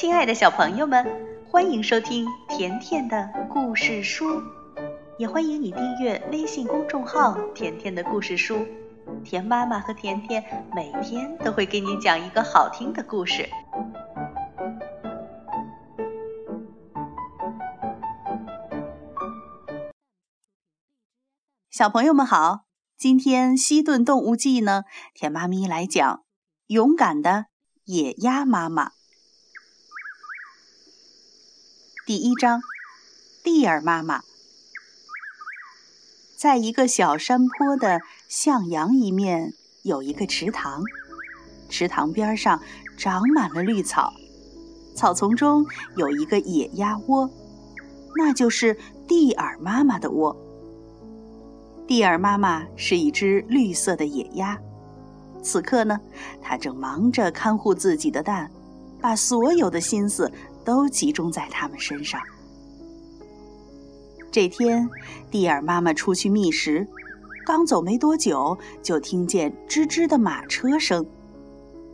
亲爱的小朋友们，欢迎收听甜甜的故事书，也欢迎你订阅微信公众号“甜甜的故事书”。甜妈妈和甜甜每天都会给你讲一个好听的故事。小朋友们好，今天西顿动物记呢，甜妈咪来讲勇敢的野鸭妈妈。第一章，蒂尔妈妈。在一个小山坡的向阳一面，有一个池塘，池塘边上长满了绿草，草丛中有一个野鸭窝，那就是蒂尔妈妈的窝。蒂尔妈妈是一只绿色的野鸭，此刻呢，它正忙着看护自己的蛋，把所有的心思。都集中在他们身上。这天，蒂尔妈妈出去觅食，刚走没多久，就听见吱吱的马车声。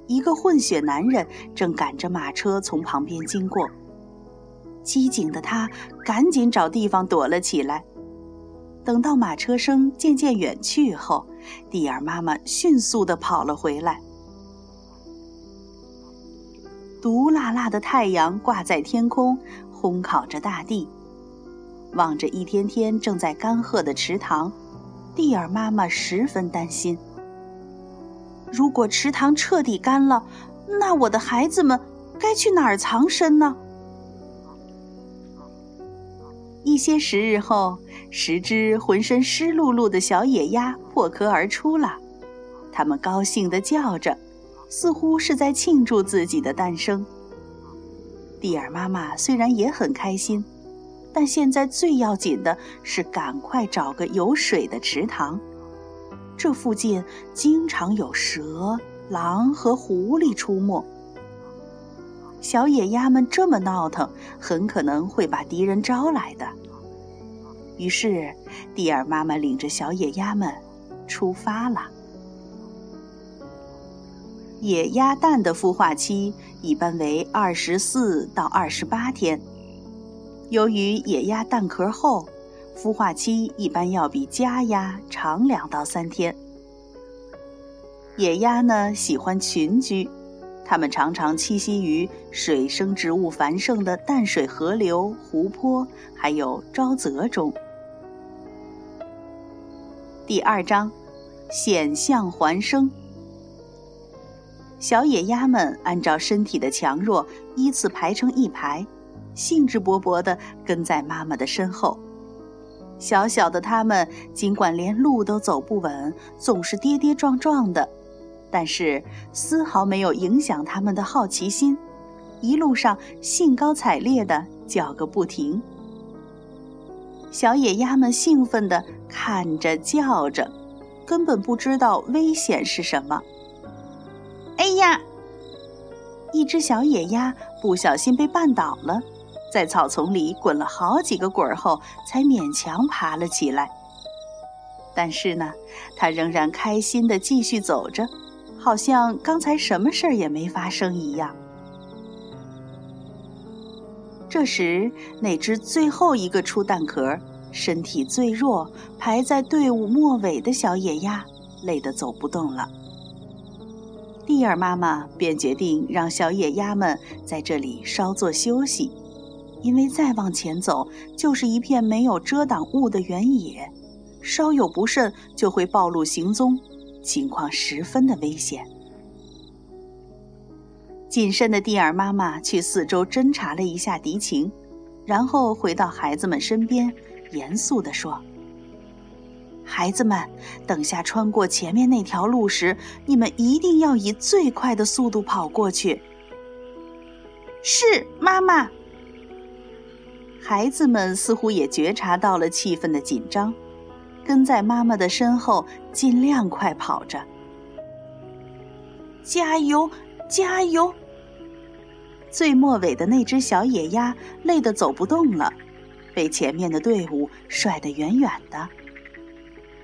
一个混血男人正赶着马车从旁边经过。机警的他赶紧找地方躲了起来。等到马车声渐渐远去后，蒂尔妈妈迅速地跑了回来。毒辣辣的太阳挂在天空，烘烤着大地。望着一天天正在干涸的池塘，蒂尔妈妈十分担心。如果池塘彻底干了，那我的孩子们该去哪儿藏身呢？一些时日后，十只浑身湿漉漉的小野鸭破壳而出了，它们高兴地叫着。似乎是在庆祝自己的诞生。蒂尔妈妈虽然也很开心，但现在最要紧的是赶快找个有水的池塘。这附近经常有蛇、狼和狐狸出没，小野鸭们这么闹腾，很可能会把敌人招来的。于是，蒂尔妈妈领着小野鸭们出发了。野鸭蛋的孵化期一般为二十四到二十八天。由于野鸭蛋壳厚，孵化期一般要比家鸭长两到三天。野鸭呢喜欢群居，它们常常栖息于水生植物繁盛的淡水河流、湖泊，还有沼泽中。第二章，险象环生。小野鸭们按照身体的强弱依次排成一排，兴致勃勃地跟在妈妈的身后。小小的它们尽管连路都走不稳，总是跌跌撞撞的，但是丝毫没有影响它们的好奇心，一路上兴高采烈地叫个不停。小野鸭们兴奋地看着叫着，根本不知道危险是什么。哎呀！一只小野鸭不小心被绊倒了，在草丛里滚了好几个滚后，才勉强爬了起来。但是呢，它仍然开心地继续走着，好像刚才什么事儿也没发生一样。这时，那只最后一个出蛋壳、身体最弱、排在队伍末尾的小野鸭，累得走不动了。蒂尔妈妈便决定让小野鸭们在这里稍作休息，因为再往前走就是一片没有遮挡物的原野，稍有不慎就会暴露行踪，情况十分的危险。谨慎的蒂尔妈妈去四周侦查了一下敌情，然后回到孩子们身边，严肃地说。孩子们，等下穿过前面那条路时，你们一定要以最快的速度跑过去。是，妈妈。孩子们似乎也觉察到了气氛的紧张，跟在妈妈的身后，尽量快跑着。加油，加油！最末尾的那只小野鸭累得走不动了，被前面的队伍甩得远远的。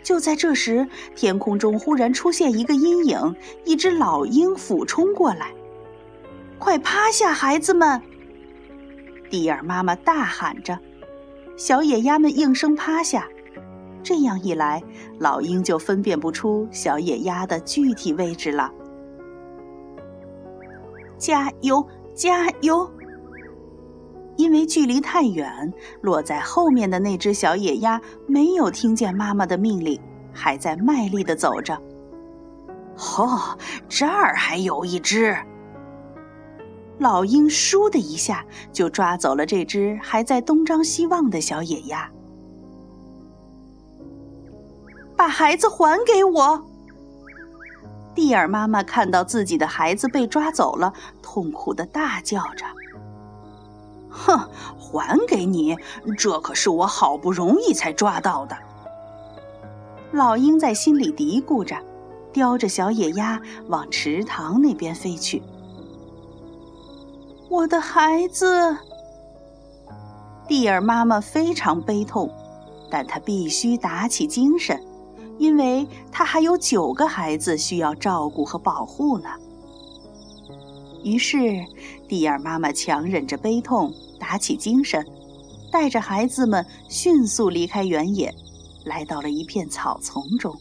就在这时，天空中忽然出现一个阴影，一只老鹰俯冲过来。“快趴下，孩子们！”蒂尔妈妈大喊着，小野鸭们应声趴下。这样一来，老鹰就分辨不出小野鸭的具体位置了。加油，加油！因为距离太远，落在后面的那只小野鸭没有听见妈妈的命令，还在卖力地走着。哦，这儿还有一只。老鹰倏的一下就抓走了这只还在东张西望的小野鸭。把孩子还给我！蒂尔妈妈看到自己的孩子被抓走了，痛苦的大叫着：“哼，还给你！这可是我好不容易才抓到的。”老鹰在心里嘀咕着，叼着小野鸭往池塘那边飞去。我的孩子！蒂尔妈妈非常悲痛，但她必须打起精神。因为她还有九个孩子需要照顾和保护呢。于是，蒂尔妈妈强忍着悲痛，打起精神，带着孩子们迅速离开原野，来到了一片草丛中。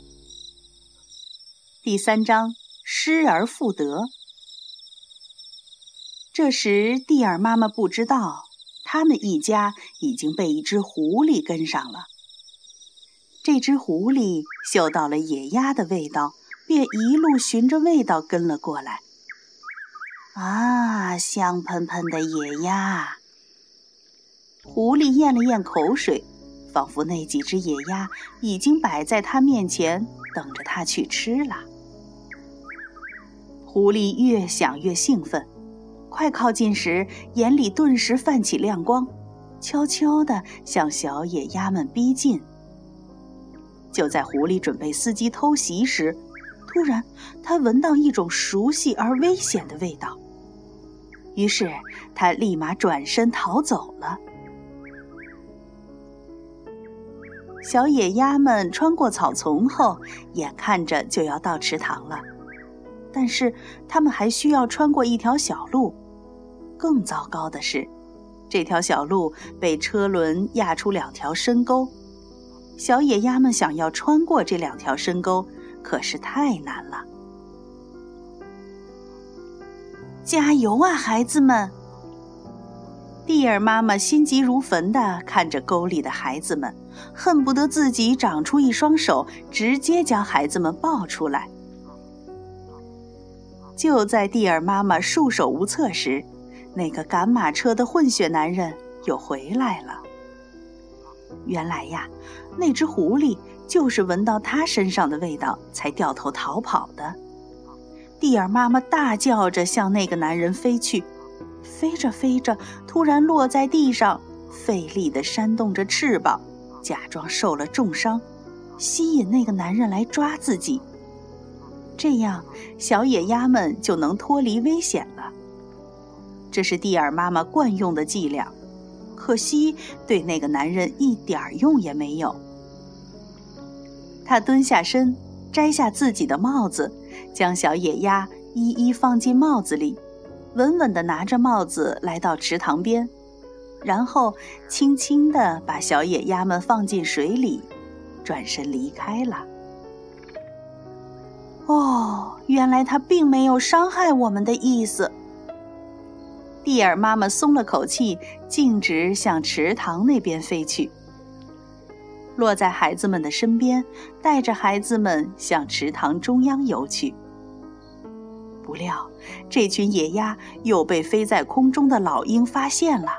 第三章失而复得。这时，蒂尔妈妈不知道，他们一家已经被一只狐狸跟上了。这只狐狸嗅到了野鸭的味道，便一路循着味道跟了过来。啊，香喷喷的野鸭！狐狸咽了咽口水，仿佛那几只野鸭已经摆在它面前，等着它去吃了。狐狸越想越兴奋，快靠近时，眼里顿时泛起亮光，悄悄地向小野鸭们逼近。就在狐狸准备伺机偷袭时，突然，他闻到一种熟悉而危险的味道。于是，他立马转身逃走了。小野鸭们穿过草丛后，眼看着就要到池塘了，但是它们还需要穿过一条小路。更糟糕的是，这条小路被车轮压出两条深沟。小野鸭们想要穿过这两条深沟，可是太难了。加油啊，孩子们！蒂尔妈妈心急如焚地看着沟里的孩子们，恨不得自己长出一双手，直接将孩子们抱出来。就在蒂尔妈妈束手无策时，那个赶马车的混血男人又回来了。原来呀，那只狐狸就是闻到他身上的味道才掉头逃跑的。蒂尔妈妈大叫着向那个男人飞去，飞着飞着，突然落在地上，费力地扇动着翅膀，假装受了重伤，吸引那个男人来抓自己。这样，小野鸭们就能脱离危险了。这是蒂尔妈妈惯用的伎俩。可惜，对那个男人一点用也没有。他蹲下身，摘下自己的帽子，将小野鸭一一放进帽子里，稳稳地拿着帽子来到池塘边，然后轻轻地把小野鸭们放进水里，转身离开了。哦，原来他并没有伤害我们的意思。蒂尔妈妈松了口气，径直向池塘那边飞去，落在孩子们的身边，带着孩子们向池塘中央游去。不料，这群野鸭又被飞在空中的老鹰发现了。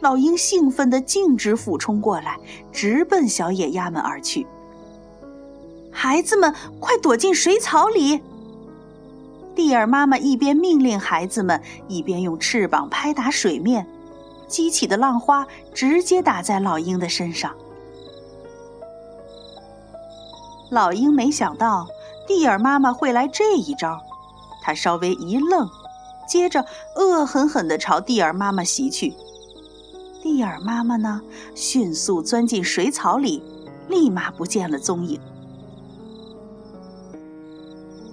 老鹰兴奋地径直俯冲过来，直奔小野鸭们而去。孩子们，快躲进水草里！蒂尔妈妈一边命令孩子们，一边用翅膀拍打水面，激起的浪花直接打在老鹰的身上。老鹰没想到蒂尔妈妈会来这一招，他稍微一愣，接着恶狠狠地朝蒂尔妈妈袭去。蒂尔妈妈呢，迅速钻进水草里，立马不见了踪影。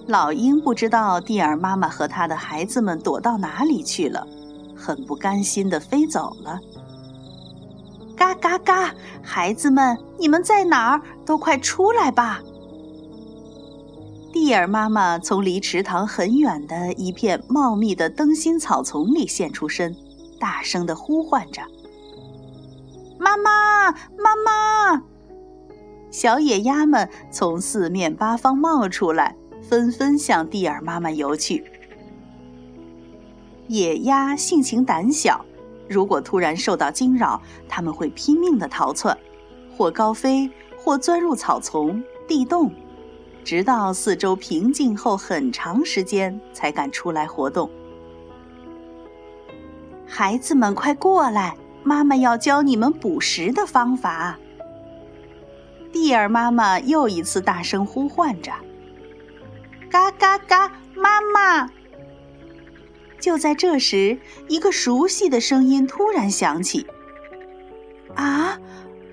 老鹰不知道蒂尔妈妈和他的孩子们躲到哪里去了，很不甘心地飞走了。嘎嘎嘎！孩子们，你们在哪儿？都快出来吧！蒂尔妈妈从离池塘很远的一片茂密的灯芯草丛里现出身，大声地呼唤着：“妈妈，妈妈！”小野鸭们从四面八方冒出来，纷纷向蒂尔妈妈游去。野鸭性情胆小，如果突然受到惊扰，它们会拼命的逃窜，或高飞，或钻入草丛、地洞。直到四周平静后很长时间，才敢出来活动。孩子们，快过来！妈妈要教你们捕食的方法。蒂尔妈妈又一次大声呼唤着：“嘎嘎嘎！妈妈！”就在这时，一个熟悉的声音突然响起：“啊，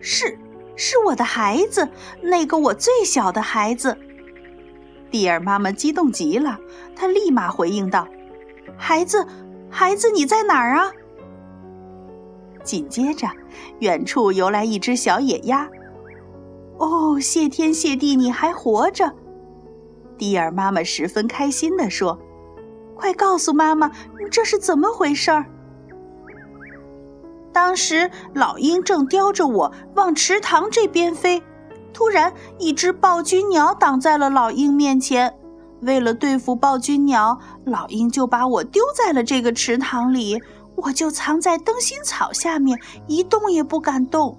是，是我的孩子，那个我最小的孩子。”蒂尔妈妈激动极了，她立马回应道：“孩子，孩子，你在哪儿啊？”紧接着，远处游来一只小野鸭。“哦，谢天谢地，你还活着！”蒂尔妈妈十分开心地说：“快告诉妈妈，这是怎么回事儿？”当时，老鹰正叼着我往池塘这边飞。突然，一只暴君鸟挡在了老鹰面前。为了对付暴君鸟，老鹰就把我丢在了这个池塘里。我就藏在灯芯草下面，一动也不敢动，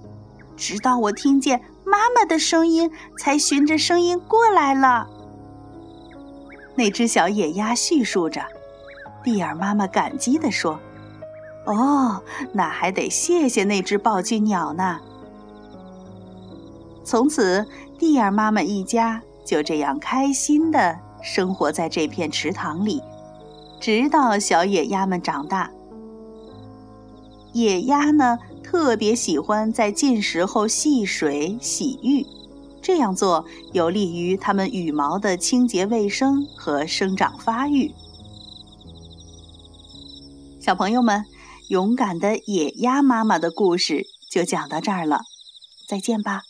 直到我听见妈妈的声音，才循着声音过来了。那只小野鸭叙述着，蒂尔妈妈感激地说：“哦，那还得谢谢那只暴君鸟呢。”从此，蒂尔妈妈一家就这样开心的生活在这片池塘里，直到小野鸭们长大。野鸭呢，特别喜欢在进食后戏水洗浴，这样做有利于它们羽毛的清洁卫生和生长发育。小朋友们，勇敢的野鸭妈妈的故事就讲到这儿了，再见吧。